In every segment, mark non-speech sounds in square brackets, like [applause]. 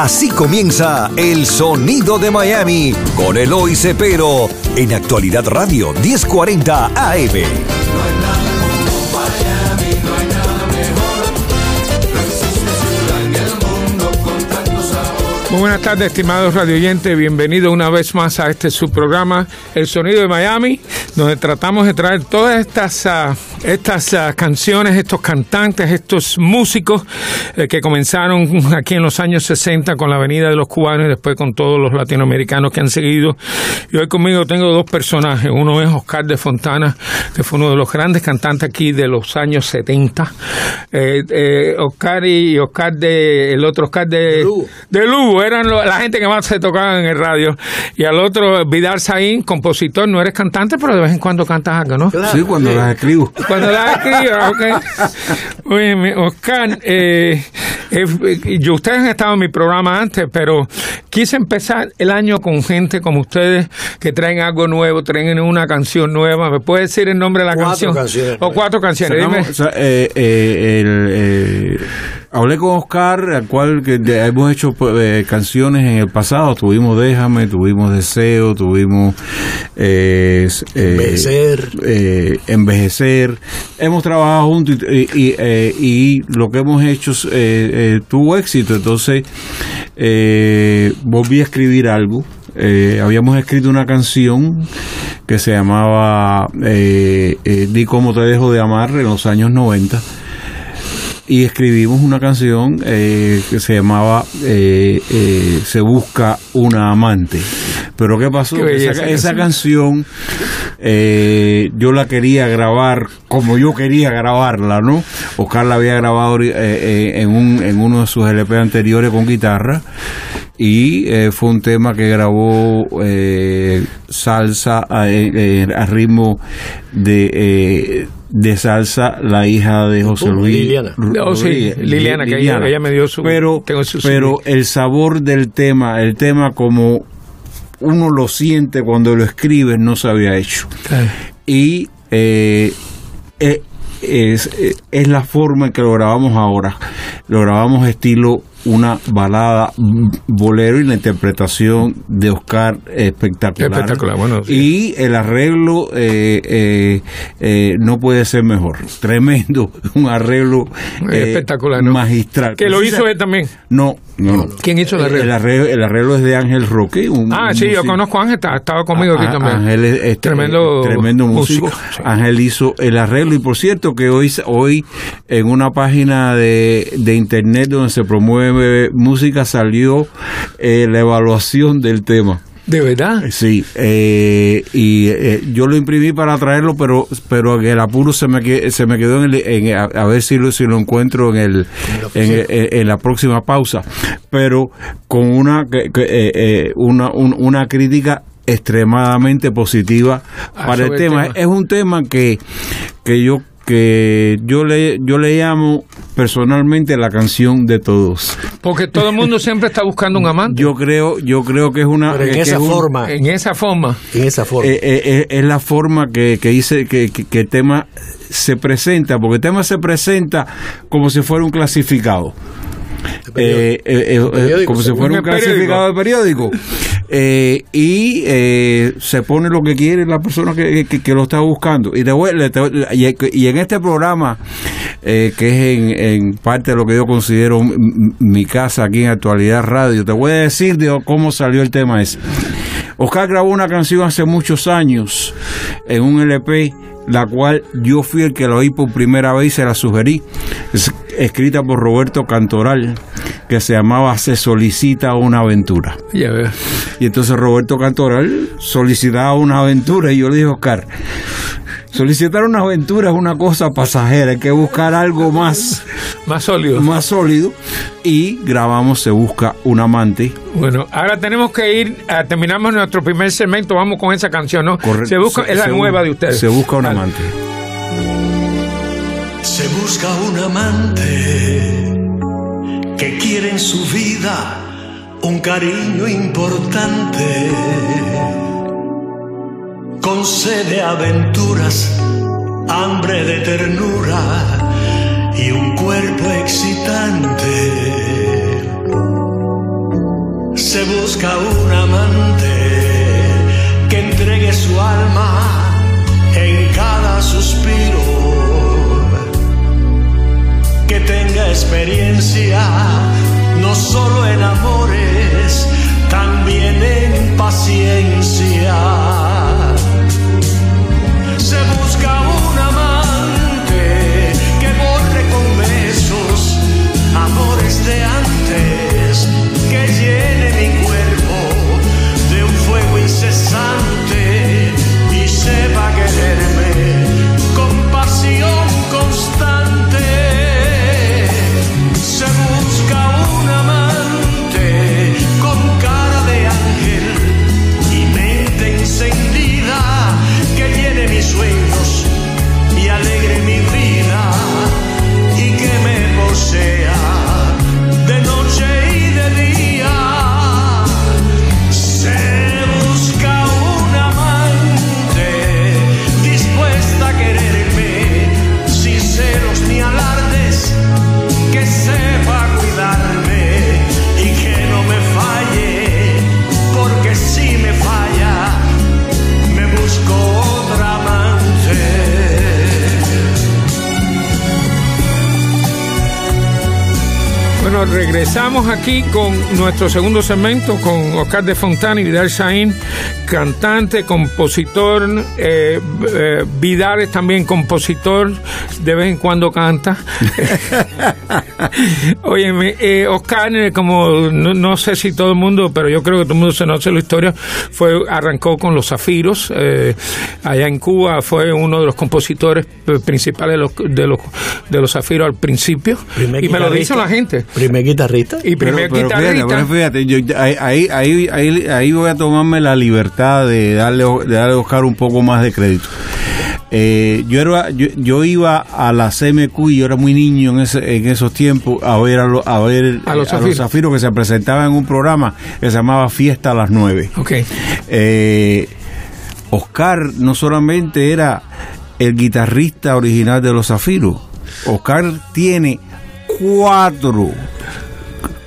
Así comienza El Sonido de Miami con Eloy Cepero en Actualidad Radio 1040 AM. Muy buenas tardes, estimados radioyentes. Bienvenido una vez más a este subprograma, El Sonido de Miami, donde tratamos de traer todas estas, ah, estas ah, canciones, estos cantantes, estos músicos eh, que comenzaron [laughs] aquí en los años 60 con la Avenida de los Cubanos y después con todos los latinoamericanos que han seguido. Y hoy conmigo tengo dos personajes. Uno es Oscar de Fontana, que fue uno de los grandes cantantes aquí de los años 70. Eh, eh, Oscar y Oscar de, el otro Oscar de de Lugo, eran lo- la gente que más se tocaban en el radio. Y al otro, Vidal Saín, compositor, no eres cantante, pero de vez en cuando cantas algo, ¿no? Sí, cuando las escribo. Cuando la escriba, ok. Oye, Oscar, eh, eh, yo- ustedes han estado en mi programa antes, pero quise empezar el año con gente como ustedes que traen algo nuevo, traen una canción nueva. ¿Me puede decir el nombre de la Cuatro canción? canciones. O cuatro canciones. Dime. o sea, eh, eh, el, eh, hablé con Oscar, al cual que hemos hecho eh, canciones en el pasado. Tuvimos Déjame, tuvimos Deseo, tuvimos eh, eh, Envejecer. eh, envejecer. Hemos trabajado juntos y, y, eh, y lo que hemos hecho eh, eh, tuvo éxito. Entonces eh, volví a escribir algo. Eh, habíamos escrito una canción que se llamaba Di cómo te dejo de amar en los años 90 y escribimos una canción eh, que se llamaba eh, eh, Se busca una amante. Pero ¿qué pasó? Qué esa, esa canción. canción eh, yo la quería grabar como yo quería grabarla, ¿no? Oscar la había grabado eh, en, un, en uno de sus LP anteriores con guitarra y eh, fue un tema que grabó eh, salsa a, eh, a ritmo de... eh, de salsa la hija de José. Luis Liliana. Oh, sí, Rodríguez. Liliana, que ella- ella me dio su- pero tengo su pero el sabor del tema el tema como uno lo siente cuando lo escribe no se había hecho y eh, eh, es, eh, es la forma en que lo grabamos ahora. Lo grabamos estilo una balada bolero y la interpretación de Oscar espectacular. Espectacular, bueno, sí. Y el arreglo eh, eh, eh, no puede ser mejor. Tremendo, [laughs] un arreglo eh, Espectacular, ¿no? magistral. Que lo hizo él también. No, no, no. ¿Quién hizo el arreglo? El arreglo, el arreglo es de Ángel Roque. Un, Ah, un sí, yo conozco a Ángel, está- estaba conmigo aquí Ah, también. Ángel es, es Tremendo tremendo músico. músico, sí. Ángel hizo el arreglo y por cierto que hoy hoy en una página de, de internet donde se promueve música salió eh, la evaluación del tema. ¿De verdad? Sí, eh, y eh, yo lo imprimí para traerlo, pero pero el apuro se me se me quedó en, el- en- a, a ver si lo si lo encuentro en el en, el- en- en la próxima pausa, pero con una que- que, eh, eh, una un- una crítica extremadamente positiva Ah, para el sobre el tema. tema. Es un tema que que yo que yo le yo le llamo personalmente la canción de todos. Porque todo el mundo siempre está buscando un [laughs] amante. Yo creo yo creo que es una Pero en que esa es un- forma, en esa forma. en esa forma. eh, eh, eh, es la forma que, que dice que, que- que el tema se presenta, porque el tema se presenta como si fuera un clasificado. Eh, eh, eh, como si fuera un clasificado de periódico. Y eh, se pone lo que quiere la persona que, que- que lo está buscando. Y, te voy- y, y en este programa, que es en, en parte de lo que yo considero mi casa aquí en Actualidad Radio, te voy a decir de cómo salió el tema ese. Oscar grabó una canción hace muchos años en un LP, la cual yo fui el que la oí por primera vez y se la sugerí. Es escrita por Roberto Cantoral, que se llamaba Se solicita una aventura. Ya veo. Y entonces Roberto Cantoral solicitaba una aventura y yo le dije, Oscar, solicitar una aventura es una cosa pasajera, hay que buscar algo más, Más sólido. más sólido. Y grabamos Se busca un amante. Bueno, ahora tenemos que ir, a, terminamos nuestro primer segmento, vamos con esa canción, ¿no? Correcto. Se busca, es la Se- nueva de ustedes. Se busca un Dale. amante. Se busca un amante que quiere en su vida un cariño importante. Concede aventuras, hambre de ternura y un cuerpo excitante. Se busca un amante que entregue su alma en cada suspiro, que tenga experiencia no solo en amores, también en paciencia. Se regresamos aquí con nuestro segundo segmento con Oscar de Fontana y Vidal Saín, cantante, compositor. eh, eh, Vidal es también compositor, de vez en cuando canta. [laughs] Óyeme, eh, Oscar, eh, como no, no sé si todo el mundo, pero yo creo que todo el mundo se conoce la historia, fue arrancó con Los Zafiros, eh, allá en Cuba, fue uno de los compositores principales de los, de los, de los Zafiros al principio. Primer y me lo dice la gente. Primer guitarrista. Y primer pero, pero fíjate, guitarrista. pero fíjate, yo- ahí, ahí, ahí, ahí voy a tomarme la libertad de darle, de darle a Oscar un poco más de crédito. Eh, yo, era, yo, yo iba a la CMQ y yo era muy niño en, ese, en esos tiempos a ver a, lo- a ver A los eh, Zafiros. Zafiros que se presentaban en un programa que se llamaba Fiesta a las 9. Ok. Eh, Oscar no solamente era el guitarrista original de los Zafiros, Oscar tiene cuatro,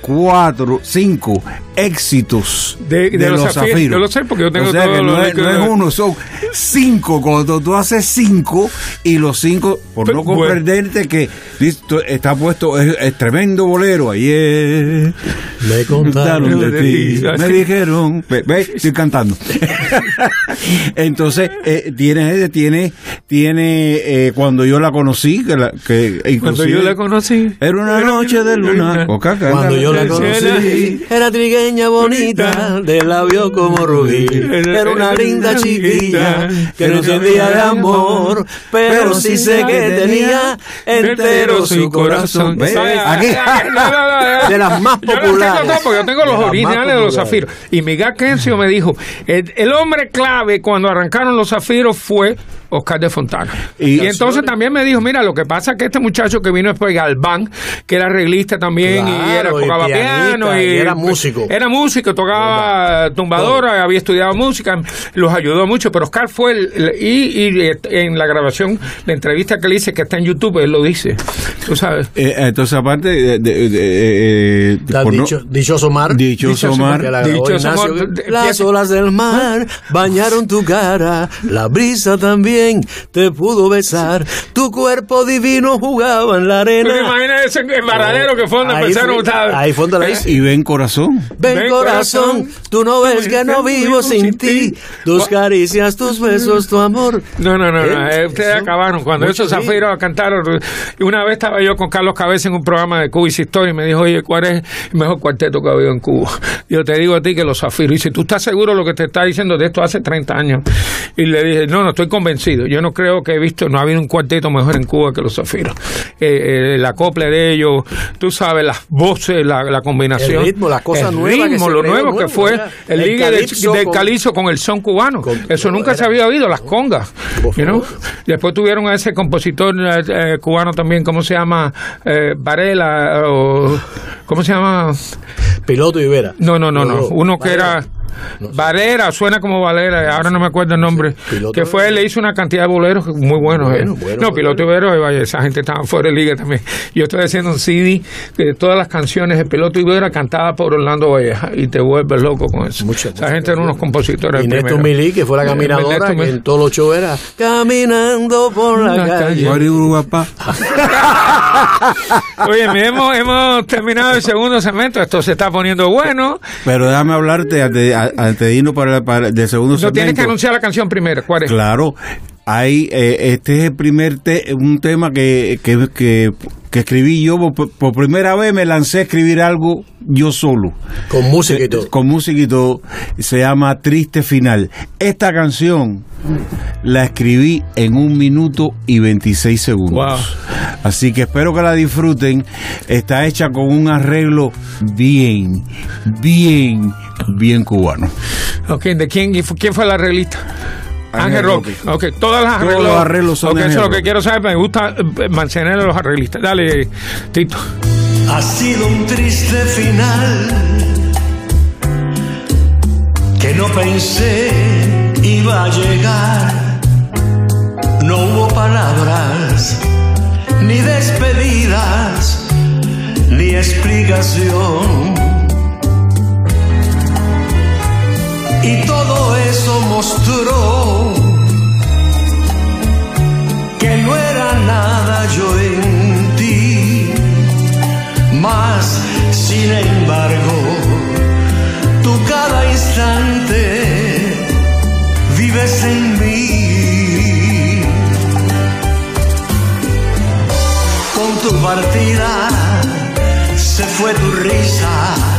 cuatro, cinco éxitos De- de los Zafiros. Yo lo sé porque yo tengo o sea todo que no, es, no es uno, son cinco. Cuando tú haces cinco y los cinco, por Pero, no bueno. comprenderte que listo, está puesto, es, es tremendo bolero. Ayer Me [laughs] contaron de ti, me dijeron, ve, ve, estoy cantando. [laughs] Entonces, eh, tiene, tiene, tiene, eh, cuando yo la conocí, que, la, que Cuando yo la conocí. era una noche de luna. Coca. Cuando yo la conocí, era trigueña bonita, de labio como rubí. Era una linda chiquilla que no entendía de amor, pero sí sé que tenía entero su corazón. Aquí. De las más Yo tengo populares. todas porque yo tengo los originales de los zafiros. Y Miguel Kencio me dijo, el, el hombre clave cuando arrancaron los zafiros fue Oscar de Fontana. Y, Y- entonces también me dijo, mira, lo que pasa es que este muchacho que vino después, Galván, que era arreglista también y era, y tocaba pianista, piano y, y era músico. Era músico, tocaba tumbadora, había estudiado música, los ayudó mucho, pero Oscar fue el, el- y, y, en la grabación, la entrevista que le hice, que está en YouTube, él lo dice. Tú sabes. Eh, entonces, aparte de. de- de- eh, por no- dicho- dichoso mar. Dichoso mar. Que la grabó Dichoso mar. Las olas del mar bañaron tu cara, la brisa también te pudo besar, tu cuerpo divino jugaba en la ¿Tú te arena. imaginas ese embaradero que fue donde Ahí empezaron fue- a ahí fue donde la hice. Y ven corazón. Ven Ven, corazón, corazón, tú no ves que no vivo sin ti, tus caricias, tus besos, tu amor. No, no, no, no, ¿Eh? ustedes acabaron. Cuando esos zafiros cantaron, y una vez estaba yo con Carlos Cabeza en un programa de Cuba y historia y me dijo, oye, ¿cuál es el mejor cuarteto que ha habido en Cuba? Yo te digo a ti que los zafiros. Y si tú estás seguro de lo que te está diciendo de esto hace 30 años. Y le dije, no, no estoy convencido. Yo no creo que he visto, no ha habido un cuarteto mejor en Cuba que los Zafiros. Eh, eh, la copla de ellos, tú sabes, las voces, la, la combinación. El ritmo, las cosas el nuevas ritmo, lo nuevo que fue ¿verdad? el, El ligue del con- calizo con el son cubano. con- Eso nunca se había oído, las congas. You know. Después tuvieron a ese compositor eh, eh, cubano también, ¿cómo se llama? Eh, Varela, o. ¿Cómo se llama? Piloto y Vera. No, no, no, no. Uno que Varela. era. Valera, suena como Valera, ahora no me acuerdo el nombre. Que fue, de- le hizo una cantidad de boleros muy buenos. Bueno, eh. bueno, no, bueno. Piloto Ibero, eh, vaya, esa gente estaba fuera de liga también. Yo estoy haciendo un CD de todas las canciones de Piloto Ibero cantadas por Orlando Valleja y te vuelves loco con eso. Mucha esa gente eran unos compositores. Y Néstor. Milí, que fue la caminadora, que en todos los shows era caminando por la La calle. [laughs] Oye, mi, hemos, hemos terminado el segundo segmento, esto se está poniendo bueno. Pero déjame hablarte antes, antes de irnos para, para el segundo No tienes que anunciar la canción primero. ¿Cuál es? Claro, hay, eh, este es el primer te- un tema que, que, que, que escribí yo. Por, por primera vez me lancé a escribir algo yo solo. Con música y todo. Con música y todo. Se llama Triste Final. Esta canción la escribí en un minuto y 26 segundos. Wow. Así que espero que la disfruten. Está hecha con un arreglo bien, bien, bien cubano. Ok, ¿de quién, quién fue la arreglista? Ángel Roque. Ok, todas las Todos arreglos. los arreglos son Ok, de eso es lo que quiero saber. Me gusta eh, mantener a los arreglistas. Dale, Tito. Ha sido un triste final que no pensé iba a llegar. No hubo palabras, ni despedidas, ni explicación. Y todo eso mostró que no era nada yo en ti. Mas, sin embargo, tú cada instante vives en mí. Con tu partida se fue tu risa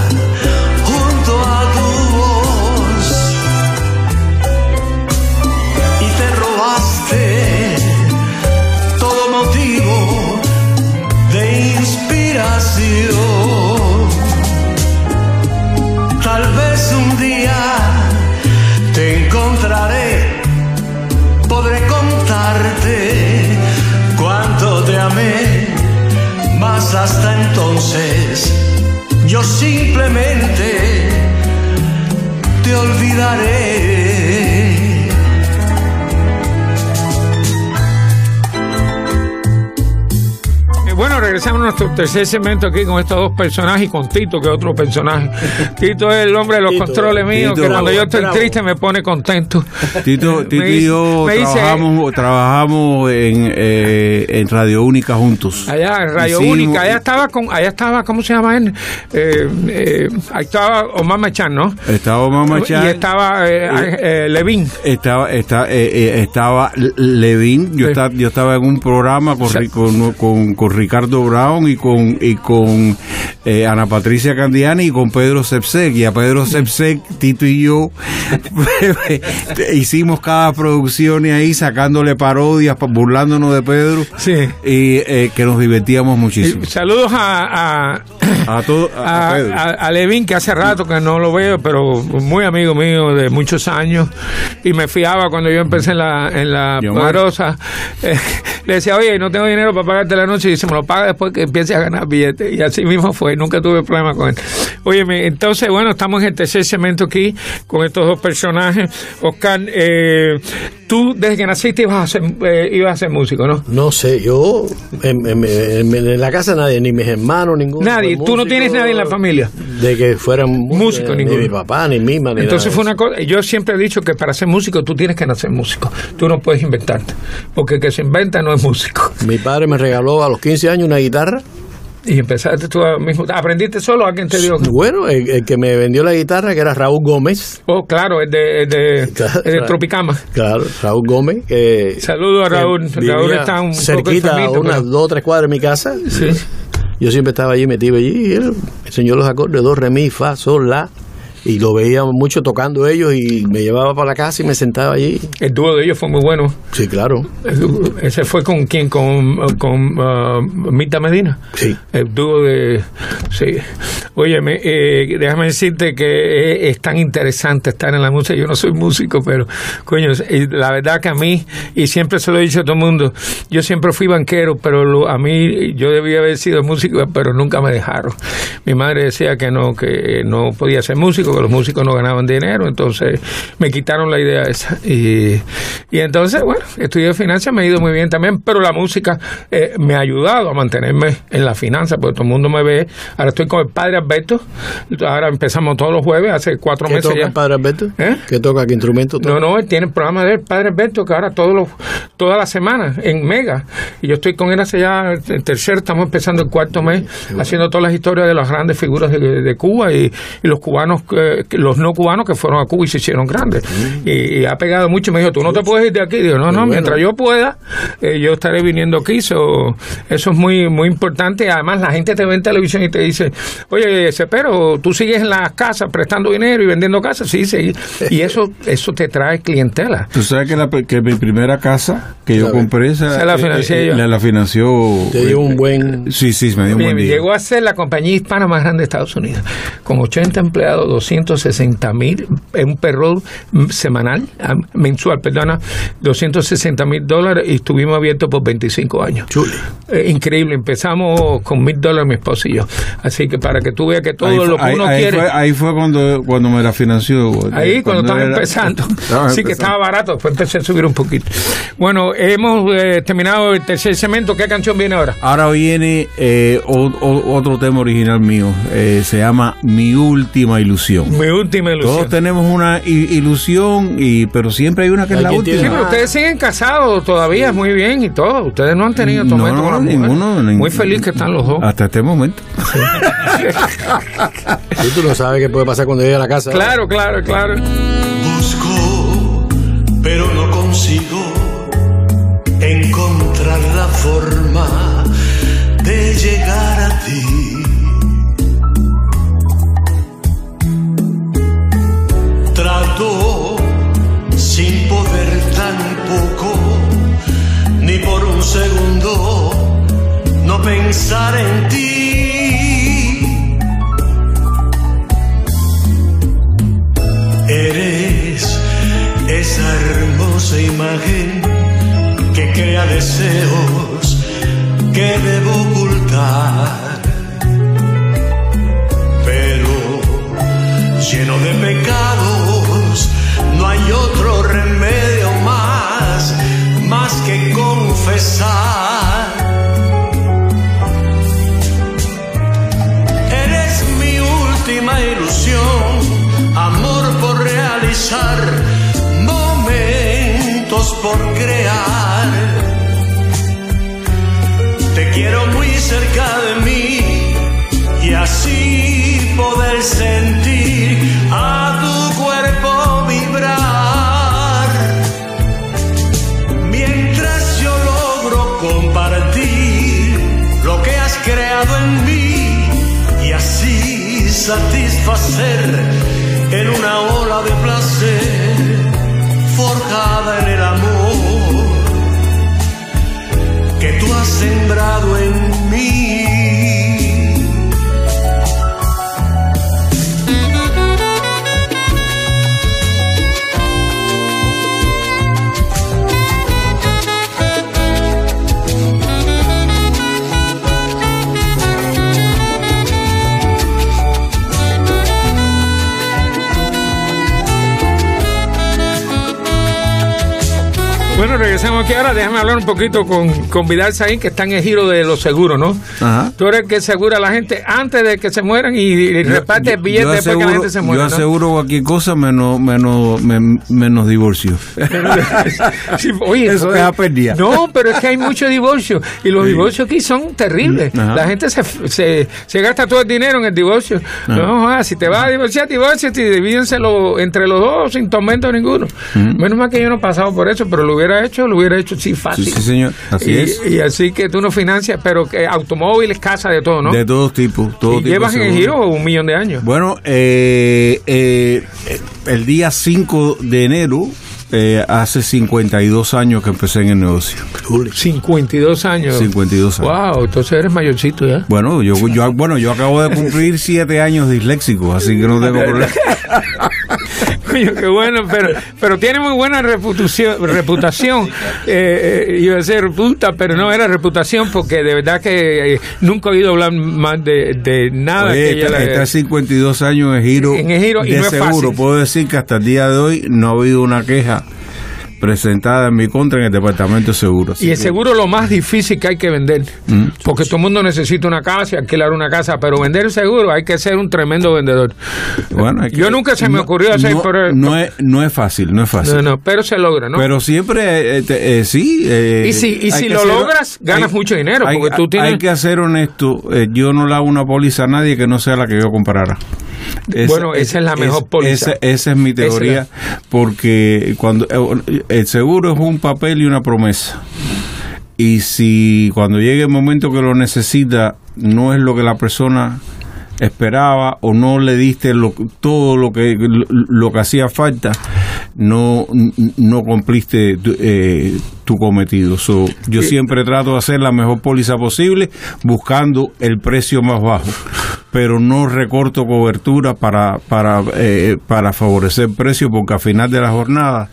hasta entonces yo simplemente te olvidaré. Bueno, regresamos a nuestro tercer segmento aquí con estos dos personajes y con Tito, que es otro personaje. [laughs] Tito es el hombre de los Tito, controles míos, que cuando yo estoy Bravo. triste me pone contento. Tito, [laughs] Tito y yo dice- trabajamos, en, eh, en Radio Única juntos. Allá en Radio Hicimos- Única, allá estaba con, allá estaba, ¿cómo se llama él? Eh, eh, ahí estaba Omar Machán, ¿no? Estaba Mamá Chan, Y estaba eh, eh, Levín. estaba, está- estaba Levin, yo, Sí. estaba, yo estaba en un programa con, Sí. Ri- con, con- con Ricardo Brown y con, y con eh, Ana Patricia Candiani y con Pedro Sepsek. Y a Pedro Sepsek, Tito y yo [laughs] hicimos cada producción y ahí sacándole parodias, pa- burlándonos de Pedro. Sí. Y eh, que nos divertíamos muchísimo. Y saludos a, a, A todo, a, a, Pedro. a- a Levin, que hace rato que no lo veo, pero muy amigo mío de muchos años. Y me fiaba cuando yo empecé en la, en la poderosa. [laughs] Eh, le decía, oye, no tengo dinero para pagarte la noche. Y dice, me lo paga después que empiece a ganar billetes. Y así mismo fue, nunca tuve problema con él. Oye, entonces, bueno, estamos en el tercer segmento aquí con estos dos personajes. Oscar, eh, tú desde que naciste ibas a ser, eh, ibas a ser músico, ¿no? No sé, yo en, en- en- en la casa nadie, ni mis hermanos, ninguno. Nadie, tú no tienes nadie en la familia. De que fueran músicos, Músico, ni mi papá, ni mi mamá, ni Entonces fue una cosa, yo siempre he dicho que para ser músico tú tienes que nacer músico, tú no puedes inventarte, porque el que se inventa no es músico. [laughs] Mi padre me regaló a los 15 años una guitarra. Y empezaste tú a mismo, aprendiste solo, alguien te dio. Bueno, el, el que me vendió la guitarra, que era Raúl Gómez. Oh, claro, es de, es de, [laughs] Claro. de Tropicama. Claro, Raúl Gómez. Saludos a Raúl. Raúl está un poco cerquita, a enfermito, unas pero- dos o tres cuadras de mi casa. Sí. Yo siempre estaba allí metido allí y él enseñó los acordes, do, re, mi, fa, sol, la. Y lo veía mucho tocando ellos y me llevaba para la casa y me sentaba allí. El dúo de ellos fue muy bueno. Sí, claro. Ese fue con quién, con, con ah, Mita Medina. Sí. El dúo de... Sí. Óyeme, eh, déjame decirte que es tan interesante estar en la música. Yo no soy músico, pero, coño, la verdad que a mí, y siempre se lo he dicho a todo el mundo, yo siempre fui banquero, pero lo- a mí, yo debía haber sido músico, pero nunca me dejaron. Mi madre decía que no, que no podía ser músico, que los músicos no ganaban dinero, entonces me quitaron la idea esa. Y, y entonces, bueno, estudié finanzas, me ha ido muy bien también, pero la música eh, me ha ayudado a mantenerme en la finanza, porque todo el mundo me ve. Ahora estoy con el padre Alberto, ahora empezamos todos los jueves, hace cuatro ¿Qué meses toca ya. el padre Alberto? ¿Eh? ¿Qué toca? ¿Qué instrumento toca? No, no, él tiene el programa del Padre Alberto, que ahora todos los, toda la semana en Mega. Y yo estoy con él hace ya el tercer, estamos empezando el cuarto mes, haciendo todas las historias de las grandes figuras de, de Cuba y, y los cubanos, que- que- los no cubanos que fueron a Cuba y se hicieron grandes. Y, y ha pegado mucho. Me dijo, tú no te puedes ir de aquí. Digo, no, no, bueno. mientras yo pueda, eh, yo estaré viniendo aquí. So, eso es muy, muy importante. Además, la gente te ve en televisión y te dice, oye, pero tú sigues en las casas prestando dinero y vendiendo casas. Sí, sí. Y eso, eso te trae clientela. Tú sabes que, la, que mi primera casa que yo compré, esa, Se la financié yo. la, la financió. Te dio un buen... Sí, sí, me dio un buen día. llegó a ser la compañía hispana más grande de Estados Unidos, con 80 empleados, 260 mil, en un perro semanal, ah, mensual, perdona, 260 mil dólares y estuvimos abiertos por 25 años. Eh, increíble, empezamos con mil dólares mi esposo y yo. Así que para que tú veas que todo ahí, lo que ahí- uno ahí quiere... fue, ahí fue cuando, cuando me la financió. Ahí cuando estaba era- empezando. [laughs] estaba sí que empezando. estaba barato, después empecé a subir un poquito. Bueno, hemos eh, terminado el tercer cemento. ¿Qué canción viene ahora? Ahora viene eh, o- o- otro tema original mío. eh, se llama Mi última ilusión. Mi última ilusión. Todos tenemos una i- ilusión, y pero siempre hay una que es la última. Sí, pero ustedes siguen casados todavía, muy bien y todo. Ustedes no han tenido No, tormento no, con la mujer. ninguno, Muy ninguno. feliz que están los dos. Hasta este momento. Tú no sabes qué puede pasar cuando llegue a la casa. Claro, claro, claro. Busco, pero no consigo encontrar la forma de llegar a ti. Un segundo, no pensar en ti. Eres esa hermosa imagen que crea deseos que debo ocultar. Pero lleno de pecados, no hay otro remedio que confesar. Eres mi última ilusión, amor por realizar, momentos por crear. Te quiero muy cerca de mí y así poder sentir satisfacer en una ola de placer forjada en el amor que tú has sembrado en mí. Bueno, regresamos aquí ahora. Déjame hablar un poquito con, con Vidal Saín, que está en el giro de los seguros, ¿no? Ajá. Tú eres el que asegura a la gente antes de que se mueran y, y reparte el billete Yo después que la gente se yo muera. ¿no? aseguro cualquier cosa menos menos men- menos divorcio. [laughs] Sí, oye, Eso deja pérdida. No, pero es que hay muchos divorcios y los divorcios aquí son terribles. Ajá. La gente se, se, se gasta todo el dinero en el divorcio. No, ah, si te vas a divorciar, divorciate y divídenselo entre los dos sin tormento ninguno. Menos mal que yo no he pasado por eso, pero lo hubiera hubiera hecho, lo hubiera hecho sí fácil. Sí, sí, señor. Así y, es. y así que tú no financias, pero que automóviles, casa, de todo, ¿no? De todos tipos. Todo y tipo llevas en el giro un millón de años. Bueno, eh, eh, el día 5 de enero, eh, hace 52 años que empecé en el negocio. 52 años. 52 años. Wow, entonces eres mayorcito ya. Bueno, yo, yo, bueno, yo acabo de cumplir [laughs] 7 años disléxico, así que no tengo problema. [laughs] Coño, qué bueno, pero, pero tiene muy buena reputación. reputación. Eh, eh, iba a ser puta, pero no era reputación porque de verdad que eh, nunca he oído hablar más de, de nada Oye, que ella está, le- está 52 años en giro, En el giro y de es seguro. fácil. Puedo decir que hasta el día de hoy no ha habido una queja presentada en mi contra en el departamento de seguros. Y el seguro lo más difícil que hay que vender. Porque todo el mundo necesita una casa y alquilar una casa, pero vender el seguro hay que ser un tremendo vendedor. Bueno, hay Yo nunca se me ocurrió hacer no, por- no es, no es fácil, no es fácil. No, no, pero se logra, ¿no? Pero siempre, eh, te- eh, sí. eh, Y si- y hay si lo logras, ganas mucho dinero, Hay, porque tú tienes- hay que ser honesto. eh, yo no le hago una póliza a nadie que no sea la que yo comprara. Bueno, esa es la mejor póliza. Esa, esa es mi teoría, porque cuando eh, el seguro es un papel y una promesa. Y si cuando llegue el momento que lo necesita no es lo que la persona esperaba o no le diste lo, todo lo que lo, lo que hacía falta, no no cumpliste tu, eh, tu cometido. So, yo siempre trato de hacer la mejor póliza posible buscando el precio más bajo, pero no recorto cobertura para para eh, para favorecer precio porque al final de la jornada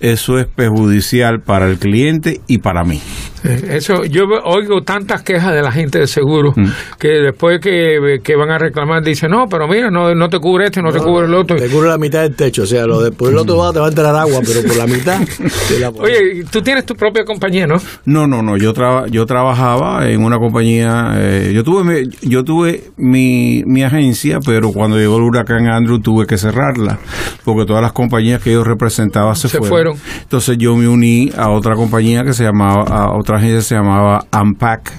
eso es perjudicial para el cliente y para mí. Eh, Eso, yo oigo tantas quejas de la gente de seguro Mm. que después que, que van a reclamar dicen, no, pero mira, no, no te cubre este, no, te cubre el otro. Te cubre la mitad del techo, o sea, lo de, por el otro lado te va a entrar agua, pero por la mitad te la pones. Oye, tú tienes tu propia compañía, ¿no? No, no, no. Yo traba, yo trabajaba en una compañía. eh, yo tuve, mi, yo tuve mi, mi agencia, pero cuando llegó el huracán Andrew tuve que cerrarla porque todas las compañías que yo representaba se, Se fueron. fueron. Entonces yo me uní a otra compañía que se llamaba, a otra agencia se llamaba Unpack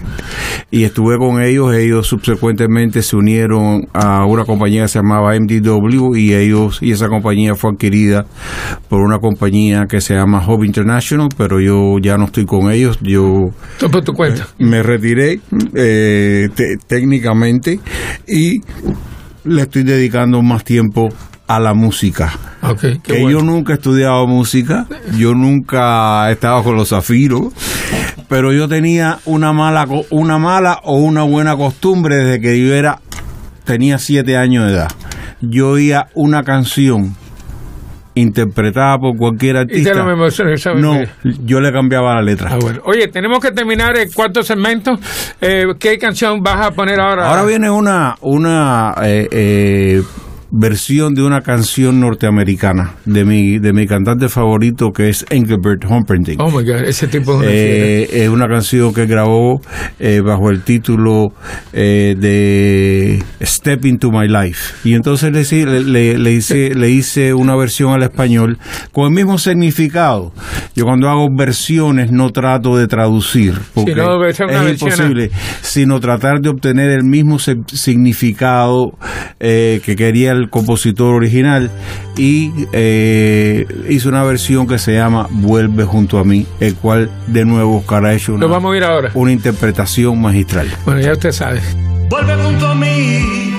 y estuve con ellos. Ellos subsecuentemente se unieron a una compañía que se llamaba MDW y ellos y esa compañía fue adquirida por una compañía que se llama Hub International, pero yo ya no estoy con ellos. Yo Tú por tu cuenta. me retiré eh, te- técnicamente y le estoy dedicando más tiempo a la música. Que bueno. yo nunca he estudiado música, yo nunca he estado con los zafiros, pero yo tenía una mala, una mala o una buena costumbre desde que yo era, tenía siete años de edad. Yo oía una canción interpretada por cualquier Y artista. memorizas, ¿sabes? No, yo le cambiaba la letra. Ah, bueno. Oye, tenemos que terminar el cuarto segmento. Eh, ¿Qué canción vas a poner ahora? Ahora viene una, una eh, eh, versión de una canción norteamericana de mi, de mi cantante favorito que es Engelbert Humperdinck. Oh my God, ese tipo es. Eh, es una canción que grabó eh, bajo el título eh, de Step into My Life. Y entonces le, hice- le, le- le hice, [laughs] le hice una versión al español con el mismo significado. Yo cuando hago versiones no trato de traducir, porque no, es imposible, sino tratar de obtener el mismo significado eh, que quería el compositor original y eh, hizo una versión que se llama Vuelve junto a mí, el cual de nuevo Oscar ha hecho una, vamos a ir ahora. una interpretación magistral. Bueno, ya usted sabe. Vuelve junto a mí,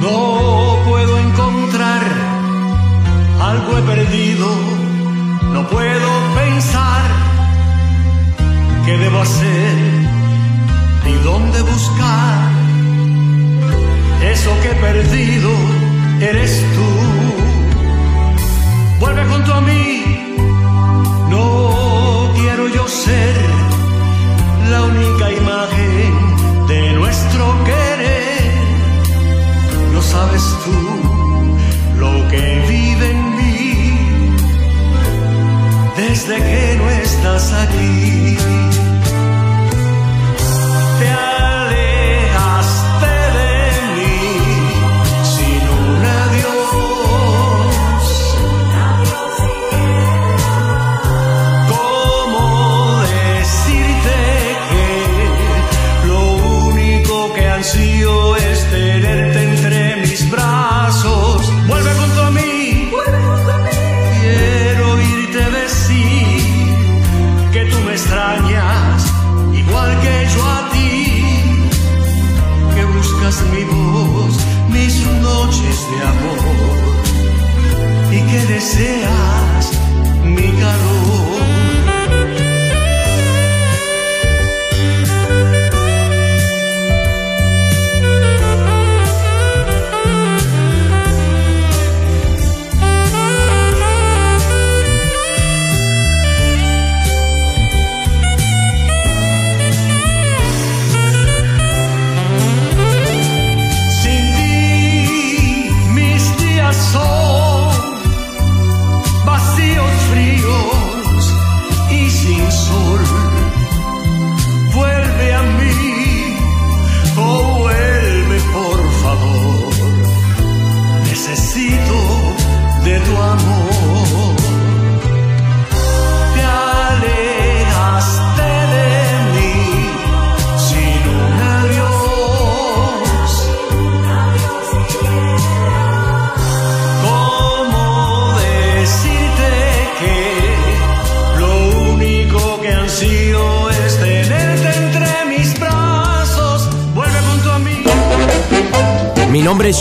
no puedo encontrar algo he perdido, no puedo pensar qué debo hacer ni dónde buscar. Eso que he perdido eres tú. Vuelve junto a mí, no quiero yo ser la única imagen de nuestro querer. No sabes tú lo que vive en mí desde que no estás aquí. Te extrañas, igual que yo a ti, que buscas mi voz, mis noches de amor, y que deseas mi calor.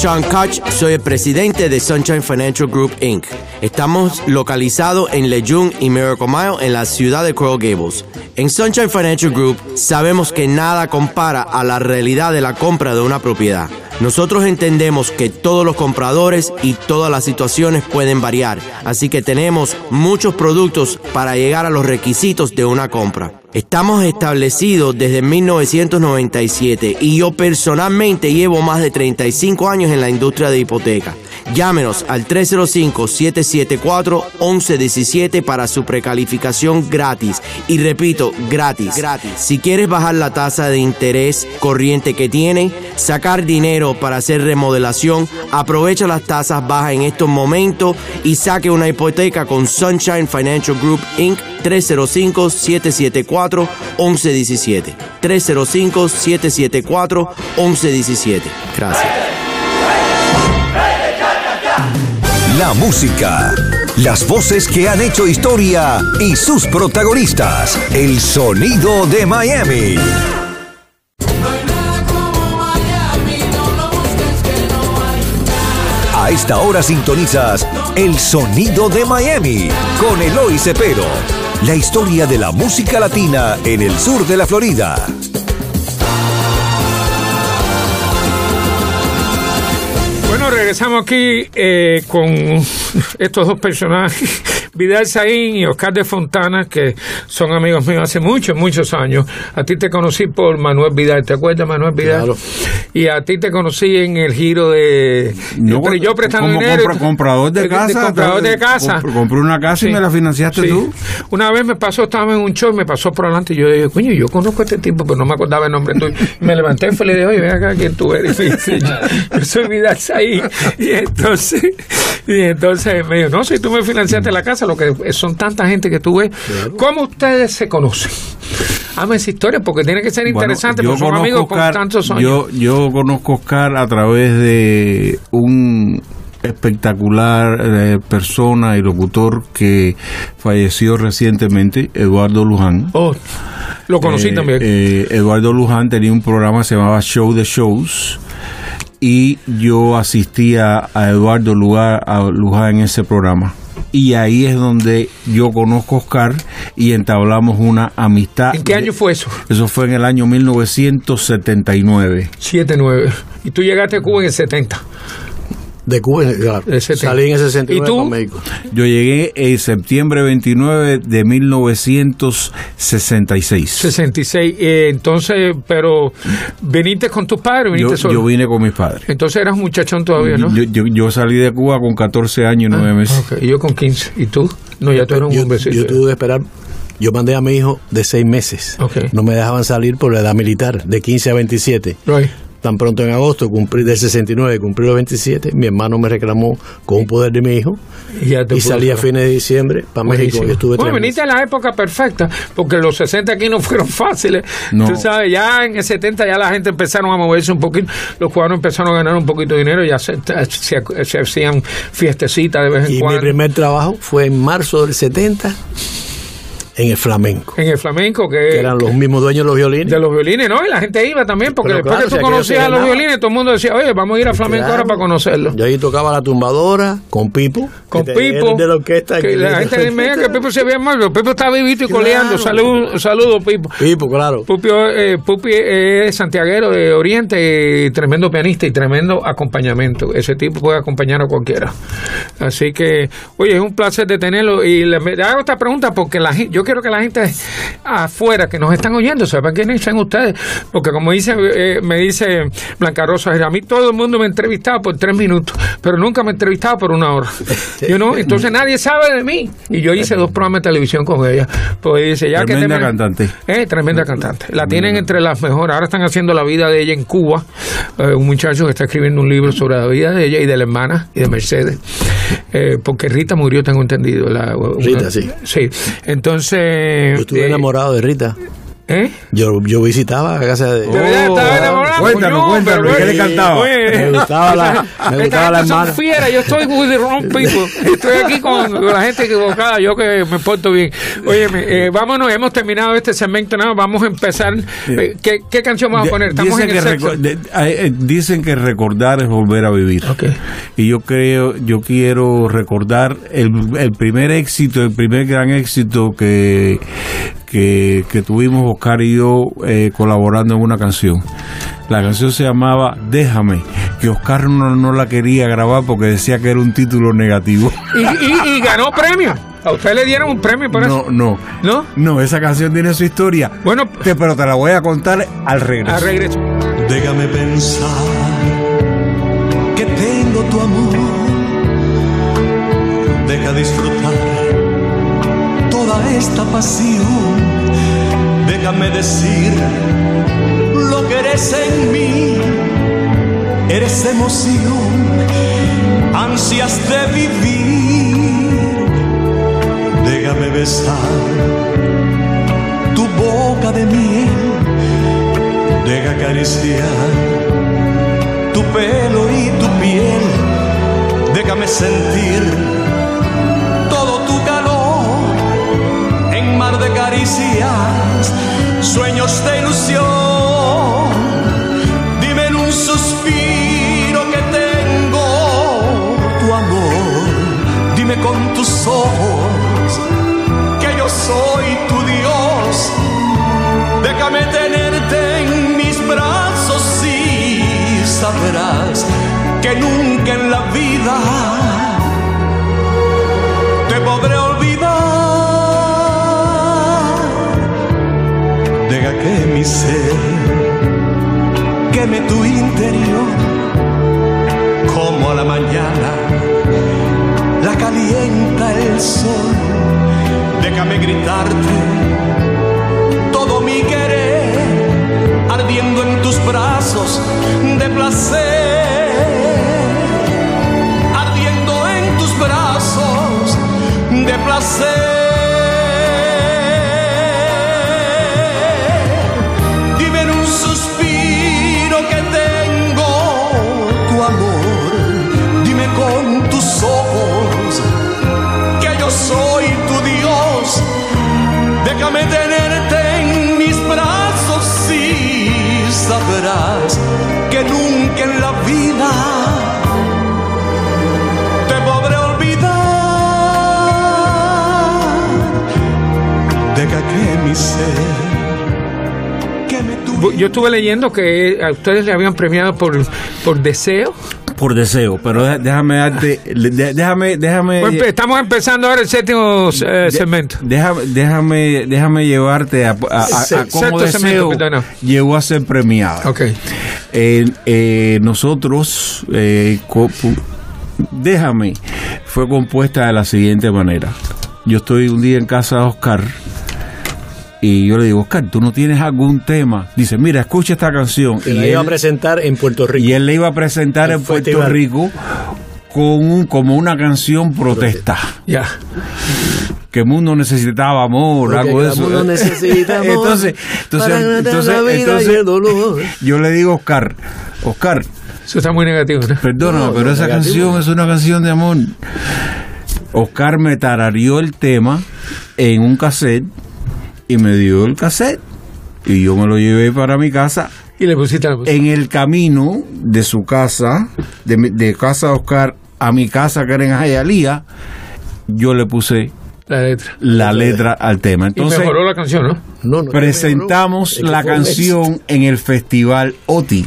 Sean Koch, soy el presidente de Sunshine Financial Group Inc. Estamos localizados en Lejeune y Miracle Mile en la ciudad de Coral Gables. En Sunshine Financial Group sabemos que nada compara a la realidad de la compra de una propiedad. Nosotros entendemos que todos los compradores y todas las situaciones pueden variar, así que tenemos muchos productos para llegar a los requisitos de una compra. Estamos establecidos desde 1997 y yo personalmente llevo más de 35 años en la industria de hipoteca. Llámenos al 305-774-1117 para su precalificación gratis. Y repito, gratis. gratis. Si quieres bajar la tasa de interés corriente que tiene, sacar dinero para hacer remodelación, aprovecha las tasas bajas en estos momentos y saque una hipoteca con Sunshine Financial Group Inc. 305-774-1117. 305-774-1117. Gracias. La música, las voces que han hecho historia y sus protagonistas. El sonido de Miami. A esta hora sintonizas El sonido de Miami con Eloy Cepero. La historia de la música latina en el sur de la Florida. Bueno, regresamos aquí eh, con [laughs] estos dos personajes, Vidal Saín y Oscar de Fontana, que son amigos míos hace muchos, muchos años. A ti te conocí por Manuel Vidal, ¿te acuerdas Manuel Vidal? Claro. Y a ti te conocí en el giro de... No, pero yo prestando como dinero. compra- comprador de casa. comprador de casa. Comp- compré una casa y me la financiaste Sí. tú. Una vez me pasó, estaba en un show y me pasó por delante y yo dije, coño, yo conozco a este tipo, pero no me acordaba el nombre tuyo. Me levanté y le dije, oye, ven acá, ¿quién tú eres? [laughs] Y dice, yo, yo soy Vidal Saí. Y entonces, y entonces me dijo, no, si tú me financiaste la casa, lo que son tanta gente que tú ves. ¿Cómo ustedes se conocen? Hazme esa historia porque tiene que ser Bueno, interesante, yo porque son conozco amigos Oscar- con tantos años. Yo, yo conozco a Oscar a través de un espectacular eh, persona y locutor que falleció recientemente, Eduardo Luján. Oh, lo conocí Eh, también. eh, Eduardo Luján tenía un programa que se llamaba Show de Shows y yo asistía a Eduardo Lugar, a Luján en ese programa. Y ahí es donde yo conozco a Oscar y entablamos una amistad. ¿En qué año fue eso? Eso fue en el año 1979. 7, 9. Y tú llegaste a Cuba en el 70. De Cuba, claro. 70. Salí en el 69 ¿Y tú? para México. Yo llegué en septiembre 29 de 1966. 66. Eh, entonces, pero viniste con tus padres, viniste Yo, solo. yo vine con mis padres. Entonces eras un muchachón todavía, ¿no? Yo, yo- yo salí de Cuba con 14 años y 9 meses. Ok, y yo con 15. ¿Y tú? No, ya tú eras un Yo, yo tuve que esperar. Yo mandé a mi hijo de seis meses. Ok. No me dejaban salir por la edad militar, de 15 a 27. Right. Tan pronto en agosto, cumplí del 69, cumplí los 27. Mi hermano me reclamó con un poder de mi hijo. Y, ya te Y puso- salí a fines de diciembre para México. Buenísimo. y estuve Bueno, viniste a la época perfecta, porque los 60 aquí no [laughs] fueron fáciles. No. Tú sabes, ya en el 70 ya la gente empezaron a moverse un poquito, los cubanos empezaron a ganar un poquito de dinero, ya se, se- se hacían fiestecitas de vez en Y mi cuando. primer trabajo fue en marzo del 70 en el flamenco. En el flamenco, que, Que eran los mismos dueños de los violines. de los violines, ¿no? Y la gente iba también, porque Pero después claro, que tú conocías a los violines, todo el mundo decía, oye, vamos a ir a flamenco ahora para conocerlo. Yo ahí tocaba la tumbadora con Pipo. Con que Pipo. De la orquesta. que la gente me que Pipo se veía mal, pero Pipo está vivito y Claro. coleando. Salud, saludos, Pipo. Pipo, claro. Pupi, eh, Pupi es santiaguero de Oriente, tremendo pianista y tremendo acompañamiento. Ese tipo puede acompañar a cualquiera. Así que, oye, es un placer de tenerlo. Y le, hago esta pregunta porque la, gen- yo quiero que la gente afuera que nos están oyendo sepan quiénes son ustedes. Porque como dice, eh, me dice Blanca Rosa, a mí todo el mundo me ha entrevistado por tres minutos, pero nunca me ha entrevistado por una hora. Know? Entonces nadie sabe de mí. Y yo hice dos programas de televisión con ella. Pues dice, ya que Tremenda te- cantante. eh, tremenda cantante. La tienen entre las mejores. Ahora están haciendo la vida de ella en Cuba. Eh, un muchacho que está escribiendo un libro sobre la vida de ella y de la hermana y de Mercedes. Eh, porque Rita murió, tengo entendido. La- Rita, sí. Sí. Entonces. Yo estuve eh, enamorado de Rita. ¿Eh? Yo, yo visitaba a casa de. Estaba enamorado. Cuéntanos, cuéntanos, ¿qué le cantaba? oye, Me gustaba la- me gustaba la hermana. fiera, yo estoy with the wrong people. Estoy aquí con, con la gente equivocada, yo que me porto bien. Oye, eh, vámonos, hemos terminado este segmento, nada, vamos a empezar. Eh, ¿qué, qué canción vamos a poner? Estamos dicen, en el que sexo. reco- de- eh, dicen que recordar es volver a vivir. Y yo creo, yo quiero recordar el, el primer éxito, el primer gran éxito que, que, que tuvimos Oscar y yo eh, colaborando en una canción. La canción se llamaba Déjame, que Oscar no, no la quería grabar porque decía que era un título negativo. Y, y- y ganó premio. A usted le dieron un premio por No, eso. no. ¿No? No, esa canción tiene su historia. Bueno, Te- pero te la voy a contar al regreso. a regreso. Déjame pensar que tengo tu amor. Deja disfrutar toda esta pasión. Déjame decir lo que eres en mí. Eres emoción, ansias de vivir. Déjame besar tu boca de miel Deja acariciar tu pelo y tu piel. Déjame sentir sueños de ilusión. Dime en un suspiro que tengo tu amor. Dime con tus ojos que yo soy tu Dios. Déjame tenerte en mis brazos y sabrás que nunca en la vida Deja que mi ser queme tu interior como a la mañana la calienta el sol. Déjame gritarte todo mi querer ardiendo en tus brazos de placer, ardiendo en tus brazos de placer. Yo estuve leyendo que a ustedes le habían premiado por, por deseo. Por deseo, pero dé- déjame darte, déjame, déjame, Pues, estamos empezando ahora el séptimo eh, segmento. déjame, déjame, déjame llevarte a, a- a- a Se- cómo deseo llegó a ser premiado. Ok. Eh, eh, nosotros, eh, déjame, fue compuesta de la siguiente manera. Yo estoy un día en casa de Oscar y yo le digo, Oscar, ¿tú no tienes algún tema? Dice, mira, escucha esta canción. Y la iba a presentar en Puerto Rico. y él le iba a presentar en Puerto. Rico con un, como una canción protesta. Ya. Que el mundo necesitaba amor, Porque algo de el eso. mundo necesita [laughs] amor entonces, entonces, para entonces, la vida y entonces, el dolor. [laughs] yo le digo a Oscar, Oscar, Eso está muy negativo, ¿no? perdóname, No, pero no, esa negativo. canción es una canción de amor. Oscar me tarareó el tema en un cassette y me dio el cassette. Y yo me lo llevé para mi casa. Y le pusiste la. En el camino de su casa, de, mi- de casa de Oscar a mi casa que era en Jayalía, yo le puse La letra. la letra al tema. Y Entonces mejoró la canción, ¿no? No, no, presentamos la canción en el festival OTI.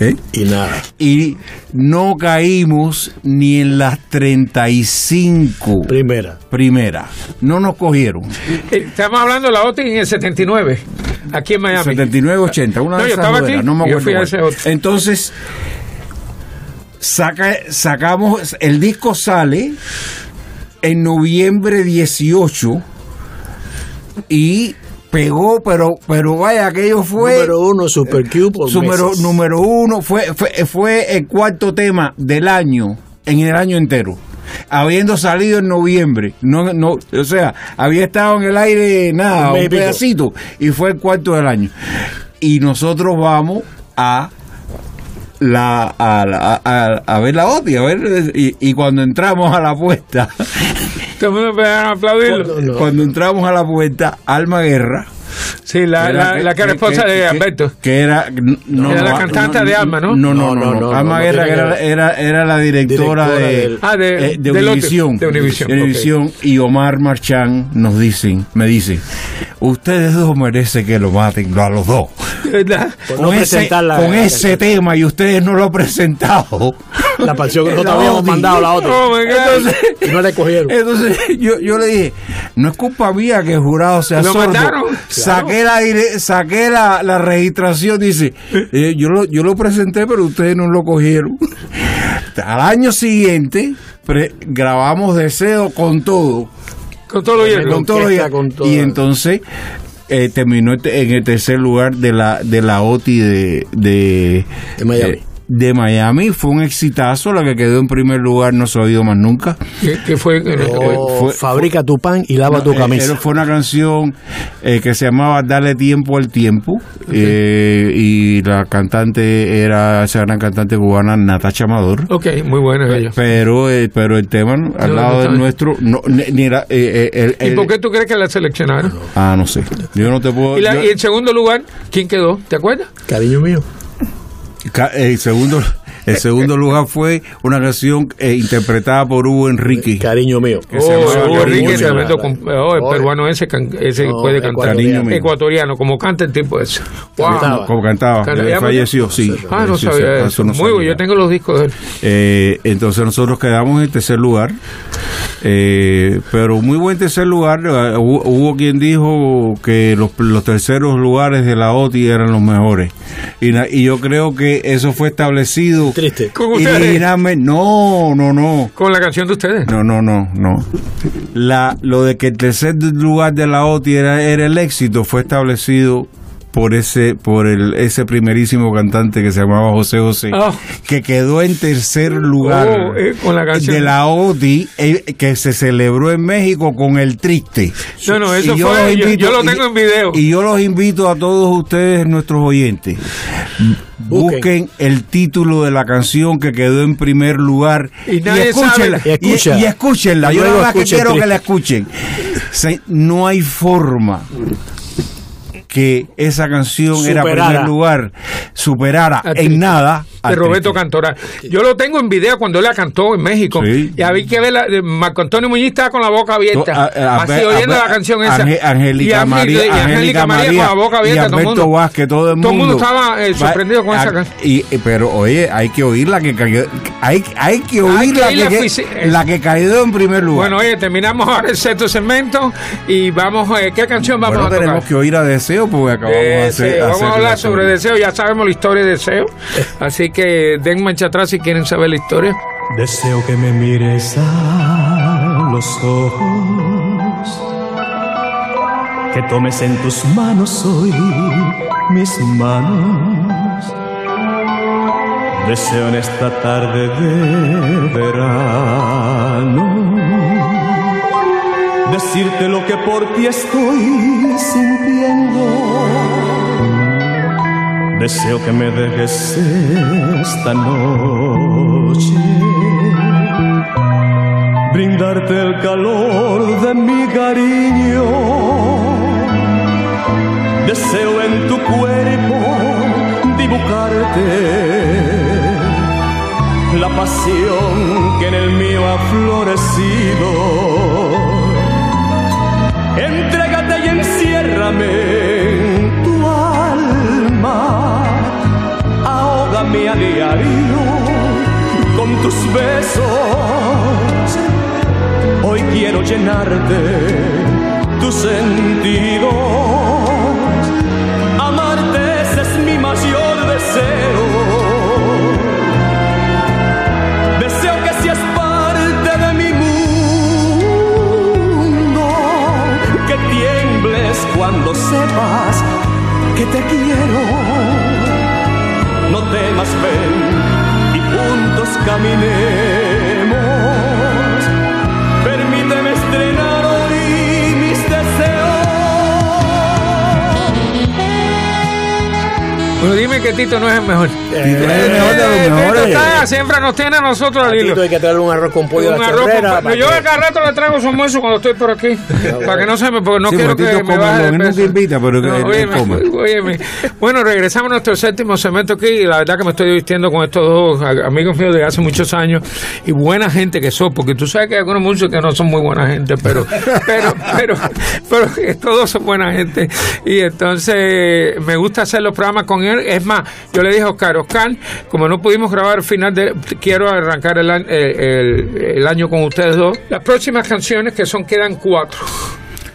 ¿Eh? Y nada. Y no caímos ni en las 35 Primera. primeras. No nos cogieron. Eh, Estamos hablando de la OTI en el 79, aquí en Miami. 79-80, una No, de yo esas estaba aquí, no me yo acuerdo fui a ese otro. Entonces, saca, sacamos, el disco sale en noviembre 18 y pegó, pero, pero vaya, aquello fue... Número uno, Super Q por número, meses. número uno fue, fue, fue el cuarto tema del año, en el año entero. Habiendo salido en noviembre, no, no, o sea, había estado en el aire nada, Un pedacito, y fue el cuarto del año. Y nosotros vamos a la a, la- a- a ver la OTI, a ver, y, y cuando entramos a la puerta, [laughs] Todo el mundo empezaron a aplaudirlo. No, no. cuando entramos a la puerta, Alma Guerra, Sí, la, la, la que era esposa de Alberto. Que era, no, Era la no, cantante no, de Alma, ¿no? No, no, no. Alma Guerra era, que era, era la directora, Directora de, del- Ah, de- eh, de del otro, Univisión. de Univisión, De Univisión, y Omar Marchán nos dicen, me dice, ustedes dos merecen que lo maten a los dos. Con ese, la- con ese tema y ustedes no lo han presentado. La canción que La nosotros habíamos mandado, la otra. Oh. Entonces, Y no le cogieron. entonces yo, yo le dije, no es culpa mía que el jurado sea Lo sordo. Saqué, la, saqué la, la registración, dice, eh, yo, lo, yo lo presenté, pero ustedes no lo cogieron. Al año siguiente pre- grabamos Deseo con todo. Con todo lo lleno. Con todo lo- orquesta, con todo. y entonces eh, terminó en el tercer lugar de la, de la OTI de, de, De Miami. eh, de Miami. Fue un exitazo, la que quedó en primer lugar no se ha oído más nunca. ¿Qué, qué fue? Oh, fue- fabrica tu pan y lava tu Eh, camisa. era- fue una canción eh, que se llamaba Dale tiempo al tiempo eh, y la cantante era esa gran cantante cubana Natacha Amador. Ok, muy buena ella. Pero eh, pero el tema al No, lado no del nuestro no, ni, ni era, eh, eh, el- ¿Y el- por qué tú crees que la seleccionaron? ah no sé yo no te puedo ¿Y, la- yo- y en segundo lugar, ¿quién quedó? ¿Te acuerdas? Cariño mío. Ca- el segundo el segundo lugar fue una canción eh, interpretada por Hugo Enrique Cariño mío. Oh, Hugo Enrique, oh, el peruano ese, can- ese No, puede cantar. Cariño mío. Ecuatoriano, como canta el tipo ese. Wow. Cantaba. como cantaba Canta- eh, falleció sí Ah, no falleció, sabía sí, eso. no Muy bueno, sabía. yo tengo los discos de él. Eh, entonces nosotros quedamos en tercer lugar, eh, pero muy buen tercer lugar. Eh, Hubo, hubo quien dijo que los, los terceros lugares de la OTI eran los mejores. Y, yo creo que eso fue establecido. Triste. Con ustedes. No, no, no. Con la canción de ustedes. No, no, no, no. La, lo de que el tercer lugar de la OTI era, era el éxito fue establecido por ese por el ese primerísimo cantante que se llamaba José José Ah. que quedó en tercer lugar Oh, eh, con la canción. de la OTI eh, que se celebró en México con el triste. No, no, eso Y yo fue- los yo- yo lo tengo en video. Y yo los invito a todos ustedes, nuestros oyentes, busquen el título de la canción que quedó en primer lugar Y nadie escúchenla. sabe. Y escucha. y, y escúchenla. Y Yo la verdad que quiero que la escuchen. Se- no hay forma que esa canción era primer lugar superara A Triste. en nada a de Roberto. Cantoral. Yo lo tengo en video cuando él la cantó en México. Sí. Y había que ver, la, Marco Antonio Muñiz estaba con la boca abierta, A- a- a así oyendo la canción esa. Angélica María, y Angélica María, con la boca abierta. y todo Alberto mundo. Vázquez, todo el mundo. Todo el mundo estaba, eh, sorprendido con esa canción. y, pero oye, hay que oírla que cayó, hay, hay que Hay oír que la, que, fisi- la que cayó en primer lugar. Bueno, oye, terminamos ahora el sexto segmento y vamos, eh, ¿qué canción vamos Bueno, a tocar? tenemos que oír a Deseo porque acabamos de hacer, vamos hacer a hablar la sobre deseo, ya sabemos la historia de deseo, [laughs] así que den marcha atrás si quieren saber la historia. Deseo que me mires a los ojos, que tomes en tus manos hoy mis manos. Deseo en esta tarde de verano decirte lo que por ti estoy sintiendo. Deseo que me dejes esta noche, brindarte el calor de mi cariño. Deseo en tu cuerpo dibujarte la pasión que en el mío ha florecido Entrégate y enciérrame en tu alma, ahógame a diario con tus besos. Hoy quiero llenarte tus sentidos. Amarte ese es mi mayor deseo. Deseo sepas que te quiero. No temas, ven y juntos caminemos. Bueno, dime que Tito no es el mejor. es el mejor de los Eh, mejores. Tito está- siempre nos tiene a nosotros al hilo. Tito hay que traerle un arroz con pollo a Un la arroz con- chorrera. para yo que- a cada rato le traigo su almuerzo cuando estoy por aquí. [laughs] para que no se me. Porque no Sí, quiero que Tito me baje de que peso. invita, pero que él- él óyeme. Bueno, regresamos a nuestro séptimo segmento aquí. Y la verdad que me estoy divirtiendo con estos dos a- amigos míos de hace muchos años. Y buena gente que son. Porque tú sabes que hay algunos músicos que no son muy buena gente. Pero, [laughs] pero, pero, pero, que todos son buena gente. Y entonces me gusta hacer los programas con Es más, yo le dije a Oscar, Oscar, como no pudimos grabar el final de. Quiero arrancar el, año- el, el- el año con ustedes dos. Las próximas canciones, que son, quedan cuatro.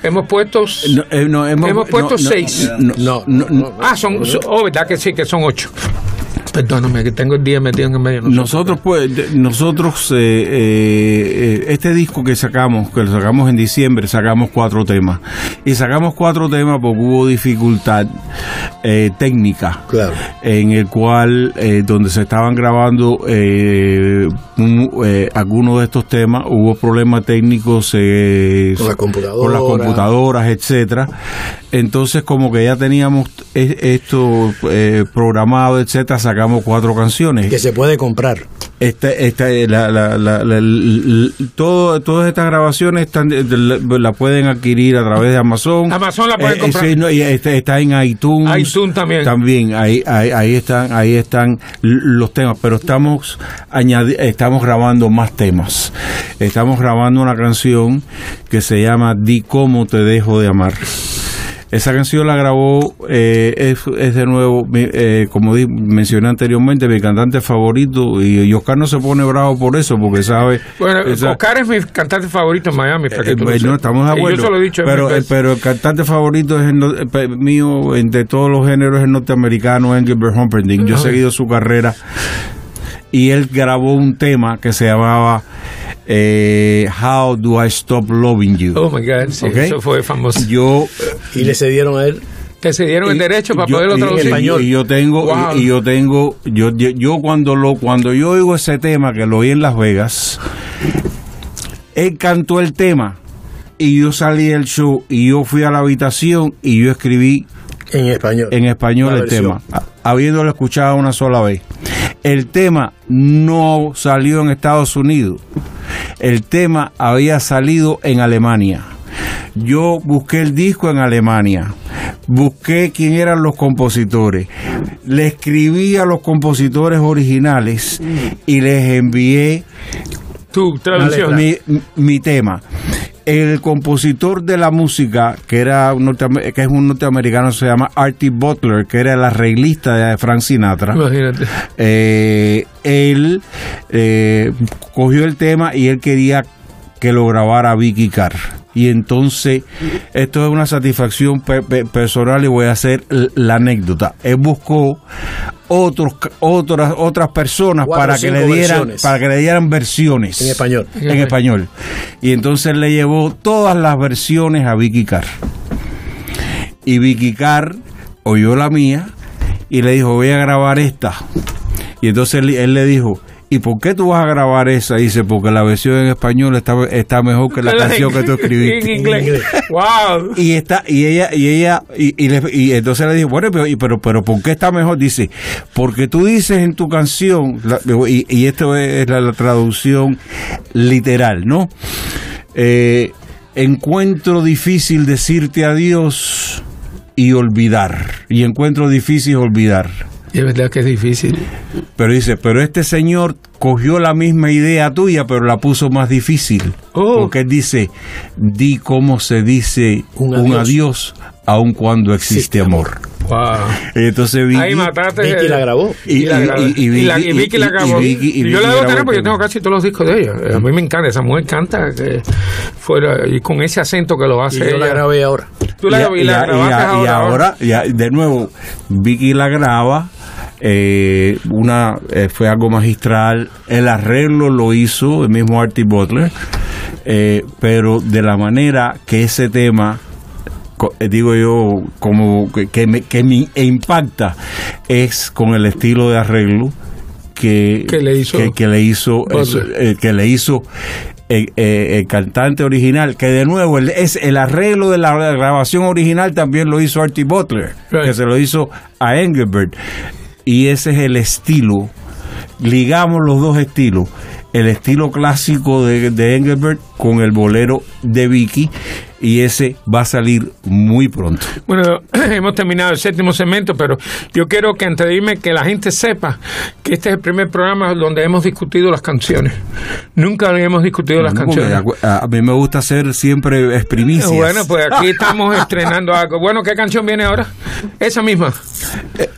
Hemos puesto. No, eh, no, Hemos puesto no, no, seis. No, no, no, Ah, son. son- Oh, verdad que sí, que son ocho. Perdóname, que tengo el día metido en el medio. no. Nosotros, pues, nosotros, eh, eh, eh, este disco que sacamos, que lo sacamos en diciembre, sacamos cuatro temas. Y sacamos cuatro temas porque hubo dificultad eh, técnica. Claro. En el cual, donde se estaban grabando un- algunos de estos temas, hubo problemas técnicos Con la computadora. con las computadoras, etcétera. Entonces, como que ya teníamos eh, esto programado, etcétera, sacamos cuatro canciones. Que se puede comprar. Esta, esta, la, la, la, la- l- todo, todas estas grabaciones están, de- de- la, la pueden adquirir a través de Amazon. Amazon la pueden Eh, comprar. sí, no, y está, está en iTunes. iTunes también. También, ahí, ahí, ahí están, ahí están los temas, pero estamos añadi- estamos grabando más temas. Estamos grabando una canción que se llama Di cómo te dejo de amar. Esa canción la grabó, eh, es, es de nuevo, eh, como di- mencioné anteriormente, mi cantante favorito. Y, y Oscar no se pone bravo por eso, porque sabe. Bueno, esa- Oscar es mi cantante favorito en Miami. para que eh, tú pues, no, estamos de Y acuerdo. Yo se lo he dicho. pero, pero el cantante favorito es el eh, mío, entre todos los géneros, es el norteamericano Engelbert Humperdinck. Yo he seguido su carrera y él grabó un tema que se llamaba eh, How Do I Stop Loving You? Oh my God, eso fue famoso. Yo Y le cedieron a él. Que se dieron el derecho para yo- poderlo traducir. y- español. Y, yo tengo, Wow. y, y yo tengo, yo, yo, yo cuando lo, cuando yo oigo ese tema que lo oí en Las Vegas, él cantó el tema y yo salí del show y yo fui a la habitación y yo escribí En español. en español el versión. tema, habiéndolo escuchado una sola vez. El tema no salió en Estados Unidos. El tema había salido en Alemania. Yo busqué el disco en Alemania. Busqué quién eran los compositores. Le escribí a los compositores originales y les envié Tu traducción. mi, mi tema. El compositor de la música, que era un que es un norteamericano, se llama Artie Butler, que era el arreglista de Frank Sinatra. Imagínate. Eh, él eh, cogió el tema y él quería que lo grabara Vicky Carr. Y entonces, esto es una satisfacción pe- pe- personal y voy a hacer la anécdota. Él buscó otros, otras, otras personas Cuatro para que le dieran, versiones. para que le dieran versiones En español. en español. Y entonces le llevó todas las versiones a Vicky Carr. Y Vicky Carr oyó la mía y le dijo, voy a grabar esta. Y entonces él, él le dijo, ¿y por qué tú vas a grabar esa? Dice, porque la versión en español está, está mejor que la [laughs] canción que tú En escribiste. inglés. [laughs] Wow. Y está, y ella, y ella, y, y le- y entonces le dijo, bueno, pero, y- pero, pero ¿por qué está mejor? Dice, porque tú dices en tu canción, la- y, y esto es la, la traducción literal, ¿no? Eh, encuentro difícil decirte adiós y olvidar. Y encuentro difícil olvidar. Y es verdad que es difícil. Pero dice, pero este señor cogió la misma idea tuya, pero la puso más difícil. Oh. Porque él dice, di cómo se dice Un un, adiós. aun cuando existe amor. Wow. Entonces Vicky, Ahí mataste. Vicky la grabó. Y, la. Y- y- y Y la- y Vicky- la y- y grabó. Vicky- y Y yo la debo tener porque yo tengo casi todos los discos de ella. A mí me encanta. Esa mujer canta que fuera y con ese acento que lo Y hace. yo la ella. grabé ahora. Tú la, y, y la y- y- grabaste y ahora. ahora, ya, de nuevo, Vicky la graba. Eh, una eh, fue algo magistral. El arreglo lo hizo el mismo Artie Butler, eh, pero de la manera que ese tema eh, digo yo como que, me, que me impacta es con el estilo de arreglo que, Que le hizo que, que le hizo eh, que le hizo el cantante original, que de nuevo el, es el arreglo de la, grabación original también lo hizo Artie Butler, Right. que se lo hizo a Engelbert. Y ese es el estilo, ligamos los dos estilos, el estilo clásico de, de Engelbert con el bolero de Vicky, y ese va a salir muy pronto. Bueno, [clears throat] hemos terminado el séptimo segmento, pero yo quiero que antes de irme que la gente sepa que este es el primer programa donde hemos discutido las canciones. Nunca hemos discutido las canciones. a, a mí me gusta hacer siempre exprimicias. Bueno, pues [laughs] aquí estamos estrenando algo. Bueno, ¿qué canción viene ahora? Esa misma.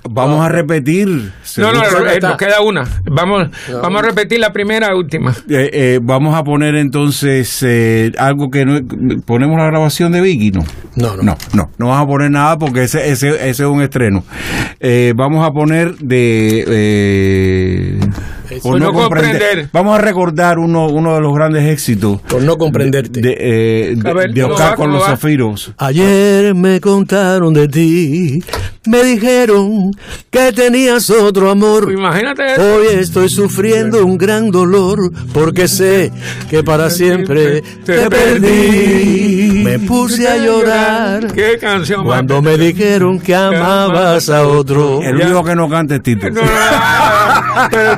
Vamos a repetir. No, no, eh, nos queda una. Vamos, vamos a repetir la primera y última. Eh, eh, vamos a poner entonces eh, algo que no ponemos la grabación de Vicky, no. No, no. No, no, no vamos a poner nada porque ese, ese, ese es un estreno. Eh, vamos a poner de eh, Por no comprender. Vamos a recordar uno, uno de los grandes éxitos Por no comprenderte. de, eh, de- A ver, de ¿cómo Oscar va, con los va? zafiros. Ayer me contaron de ti, me dijeron que tenías otro amor. Imagínate. Hoy estoy sufriendo un gran dolor porque sé que para siempre te perdí. Me puse a llorar ¿Qué canción más? cuando me dijeron que amabas a otro. El único que no canta es Tito. Pero,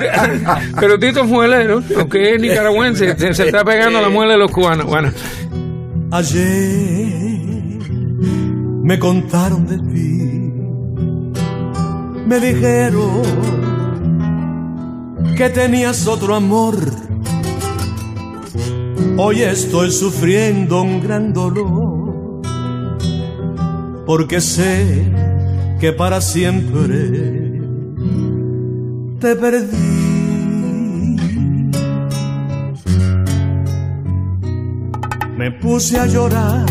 pero Tito muelero, aunque es nicaragüense, se, está pegando la muela de los cubanos. Bueno, Ayer me contaron de ti, me dijeron que tenías otro amor. Hoy estoy sufriendo un gran dolor, porque sé que para siempre te perdí. Me puse a llorar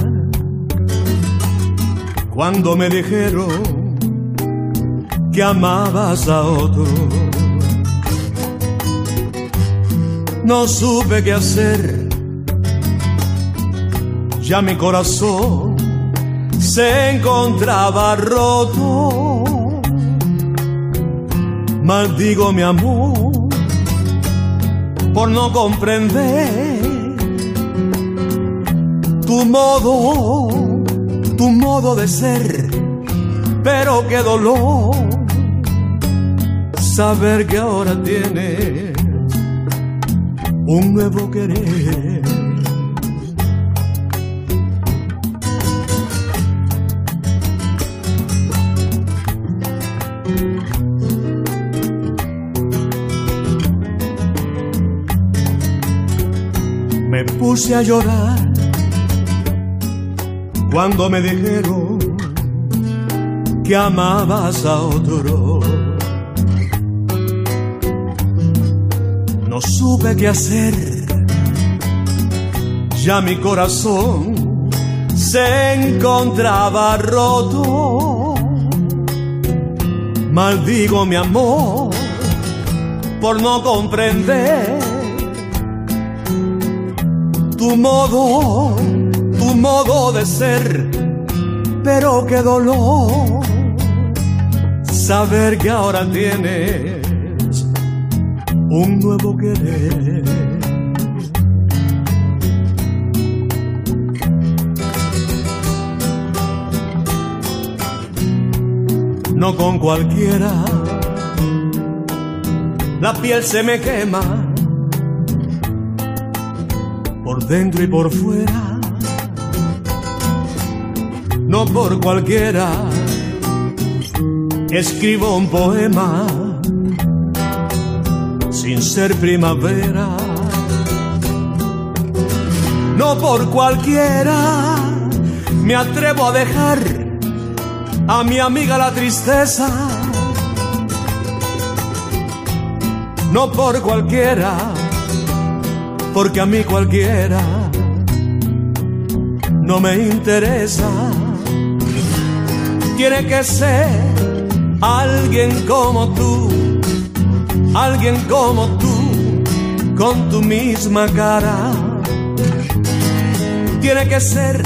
cuando me dijeron que amabas a otro. No supe qué hacer, ya mi corazón se encontraba roto. Maldigo mi amor por no comprender tu modo, tu modo de ser, pero qué dolor saber que ahora tienes un nuevo querer. Puse a llorar cuando me dijeron que amabas a otro. No supe qué hacer, ya mi corazón se encontraba roto. Maldigo mi amor por no comprender tu modo, tu modo de ser, pero qué dolor saber que ahora tienes un nuevo querer. No con cualquiera, la piel se me quema por dentro y por fuera. No por cualquiera, escribo un poema sin ser primavera. No por cualquiera me atrevo a dejar a mi amiga la tristeza. No por cualquiera, porque a mí cualquiera no me interesa. Tiene que ser alguien como tú, alguien como tú, con tu misma cara. Tiene que ser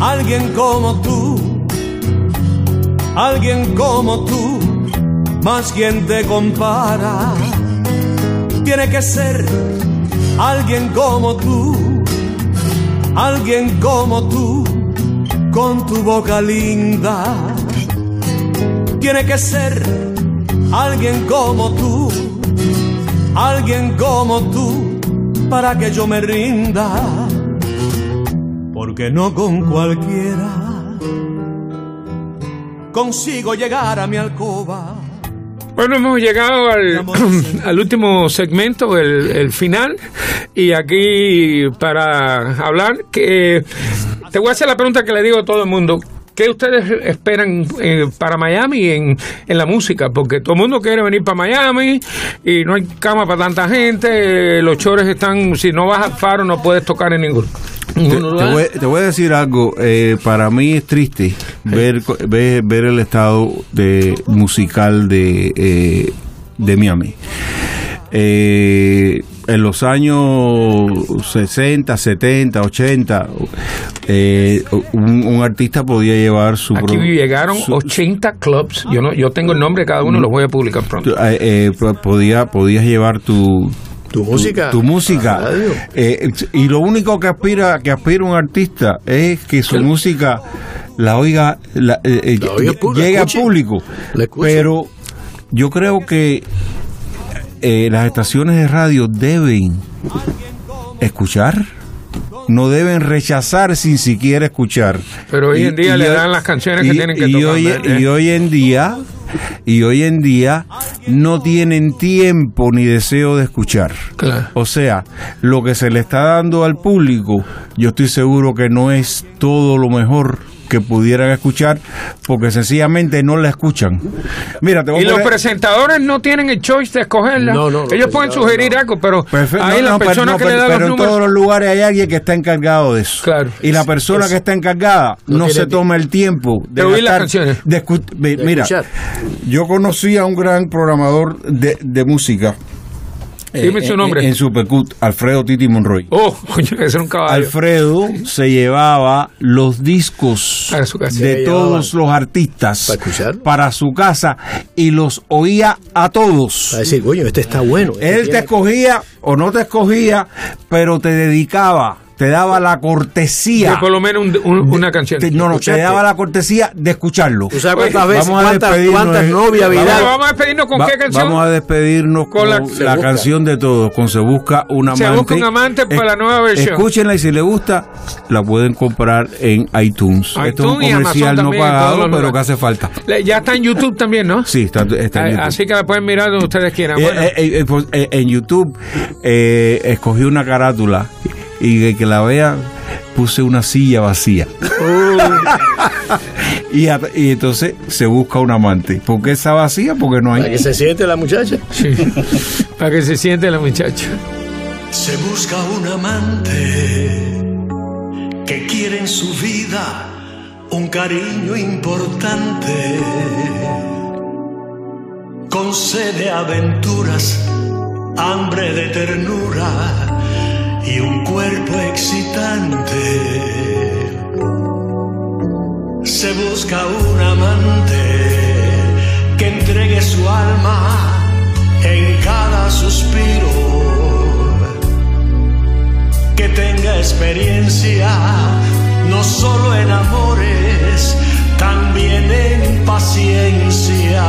alguien como tú, alguien como tú, más quien te compara. Tiene que ser alguien como tú, alguien como tú, con tu boca linda. Tiene que ser alguien como tú, alguien como tú, para que yo me rinda. Porque no con cualquiera consigo llegar a mi alcoba. Bueno, hemos llegado al, [clears throat] al último segmento, el, el final, y aquí para hablar, que te voy a hacer la pregunta que le digo a todo el mundo. ¿Qué ustedes esperan eh, para Miami en, en la música? Porque todo el mundo quiere venir para Miami y no hay cama para tanta gente. Los chores están, si no vas al faro, no puedes tocar en ningún, Te, voy, te voy a decir algo. eh, para mí es triste ver, ver, ver el estado de musical de, eh, de Miami. Eh, en los años 60, 70, 80, eh, un, un artista podía llevar su... Aquí llegaron su- 80 clubs. Yo no, yo tengo el nombre de cada uno, los voy a publicar pronto. eh, eh, po- podía, podías llevar tu, Tu música. tu música. Eh, y lo único que aspira que aspira un artista es que su música la oiga la, eh, eh, La oiga llegue al público pero yo creo que eh, las estaciones de radio deben escuchar no deben rechazar sin siquiera escuchar Pero hoy Y- en día y le hoy- dan las canciones que tienen que y tocar. hoy, ¿eh? y hoy en día y hoy en día no tienen tiempo ni deseo de escuchar Claro. o sea, lo que se le está dando al público, yo estoy seguro que no es todo lo mejor que pudieran escuchar, porque sencillamente no la escuchan. Mira, te voy Y a los poner- presentadores no tienen el choice de escogerla. No, no, los Ellos pueden sugerir no. algo, pero Perfecto, no, la persona no, que pero, le da pero los en números. todos los lugares hay alguien que está encargado de eso. Claro. Y la persona es- que está encargada no se toma el tiempo de, De oír las canciones. de escu- mi- De mira, escuchar. yo conocí a un gran programador de, de música. Dime su en- nombre. En, en Supercut, Alfredo Titi Monroy. Oh, coño, ese era un caballo. Alfredo se llevaba los discos A su casa. de todos los artistas ¿Para para su casa y los oía a todos. A decir, coño, este está bueno. este Él te escogía o no te escogía, pero te dedicaba, te daba la cortesía. De por lo menos un- un- una canción. Te- no, no, te daba la cortesía de escucharlo. ¿Tú sabes cuántas veces, Vamos a cuántas, despedirnos, cuántas novias, Vamos- vamos a despedirnos con Va- qué canción. Vamos a despedirnos Con con, la- canción de todos, con Se Busca un Amante. Se Busca un Amante para la nueva versión. Escúchenla y si les gusta, la pueden comprar en iTunes. Esto es un comercial no pagado, pero que hace falta. Le- Ya está en YouTube también, ¿no? Sí, está, está en Eh, YouTube. Así que la pueden mirar donde ustedes quieran. Eh, Bueno, eh, eh, pues, eh, en YouTube eh, escogí una carátula y de que la vean puse una silla vacía. [laughs] y, a- y entonces se busca un amante. ¿Por qué está vacía? Porque no Para hay. que se siente la muchacha. sí. para que se siente la muchacha. Se busca un amante que quiere en su vida un cariño importante. Con sed de aventuras, hambre de ternura y un cuerpo excitante. Se busca un amante que entregue su alma en cada suspiro que tenga experiencia, no solo en amores, también en paciencia.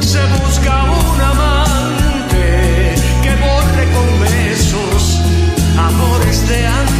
Se busca un amante amores de antes,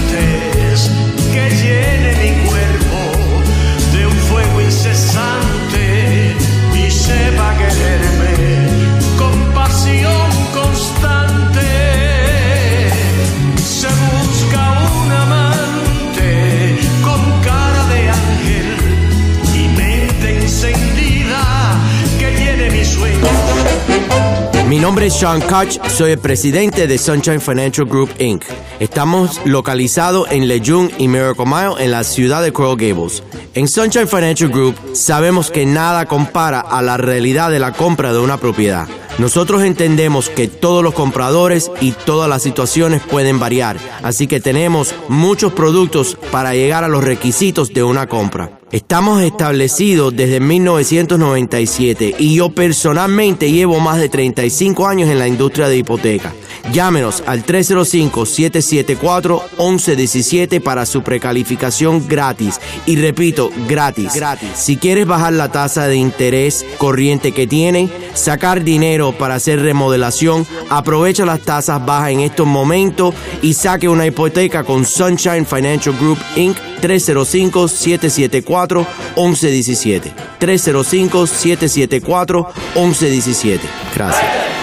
nombre es Sean Koch, soy el presidente de Sunshine Financial Group Inc. Estamos localizados en Lejeune y Miracle Mile en la ciudad de Coral Gables. En Sunshine Financial Group sabemos que nada compara a la realidad de la compra de una propiedad. Nosotros entendemos que todos los compradores y todas las situaciones pueden variar, así que tenemos muchos productos para llegar a los requisitos de una compra. Estamos establecidos desde 1997 y yo personalmente llevo más de 35 años en la industria de hipoteca. Llámenos al 305-774-1117 para su precalificación gratis. Y repito, gratis. gratis. Si quieres bajar la tasa de interés corriente que tienen, sacar dinero para hacer remodelación, aprovecha las tasas bajas en estos momentos y saque una hipoteca con Sunshine Financial Group Inc. 305-774-1117. 305-774-1117. Gracias.